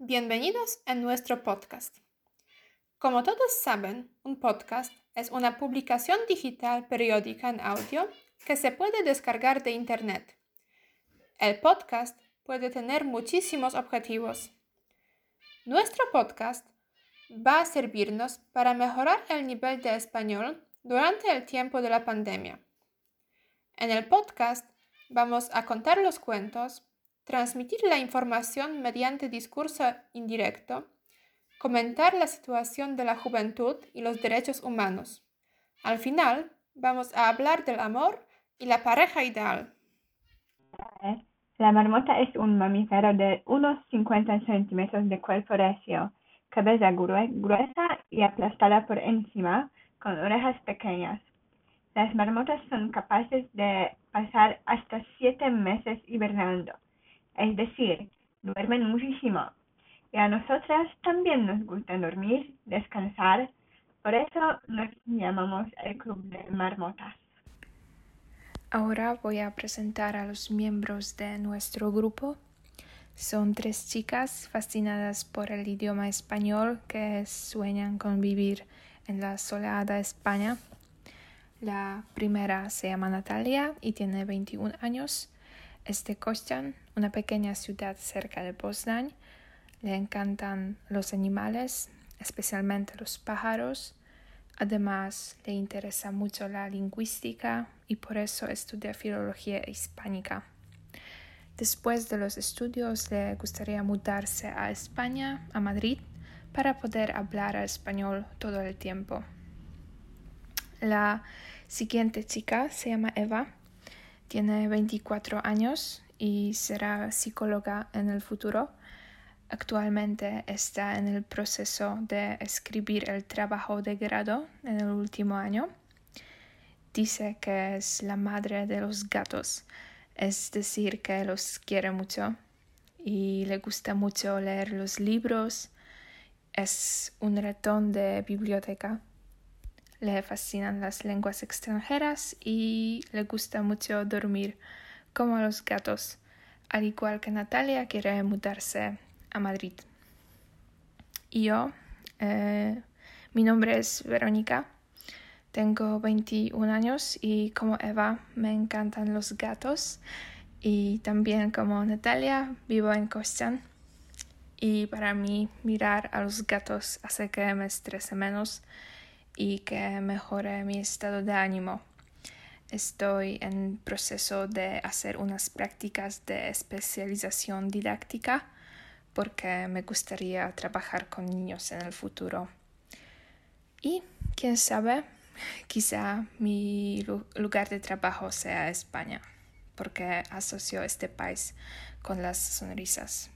Bienvenidos a nuestro podcast. Como todos saben, un podcast es una publicación digital periódica en audio que se puede descargar de Internet. El podcast puede tener muchísimos objetivos. Nuestro podcast va a servirnos para mejorar el nivel de español durante el tiempo de la pandemia. En el podcast vamos a contar los cuentos, transmitir la información mediante discurso indirecto, comentar la situación de la juventud y los derechos humanos. Al final, vamos a hablar del amor y la pareja ideal. La marmota es un mamífero de unos 50 centímetros de cuerpo recio, cabeza gruesa y aplastada por encima, con orejas pequeñas. Las marmotas son capaces de pasar hasta siete meses hibernando, decir, duermen muchísimo. Y a nosotras también nos gusta dormir, descansar, por eso nos llamamos el Club de Marmotas. Ahora voy a presentar a los miembros de nuestro grupo. Son tres chicas fascinadas por el idioma español que sueñan con vivir en la soleada España. La primera se llama Natalia y tiene 21 años. Es de Kostan, una pequeña ciudad cerca de Poznań. Le encantan los animales, especialmente los pájaros. Además, le interesa mucho la lingüística y por eso estudia filología hispánica. Después de los estudios le gustaría mudarse a España, a Madrid, para poder hablar español todo el tiempo. La siguiente chica se llama Eva, tiene 24 años y será psicóloga en el futuro. Actualmente está en el proceso de escribir el trabajo de grado en el último año. Dice que es la madre de los gatos, es decir, que los quiere mucho y le gusta mucho leer los libros. Es un ratón de biblioteca le fascinan las lenguas extranjeras y le gusta mucho dormir como los gatos, al igual que Natalia quiere mudarse a Madrid. Y yo, eh, mi nombre es Verónica, tengo 21 años y como Eva me encantan los gatos. Y también como Natalia vivo en Kostan y para mí mirar a los gatos hace que me estrese menos y que mejore mi estado de ánimo. Estoy en proceso de hacer unas prácticas de especialización didáctica porque me gustaría trabajar con niños en el futuro. Y, quién sabe, quizá mi lugar de trabajo sea España, porque asocio este país con las sonrisas.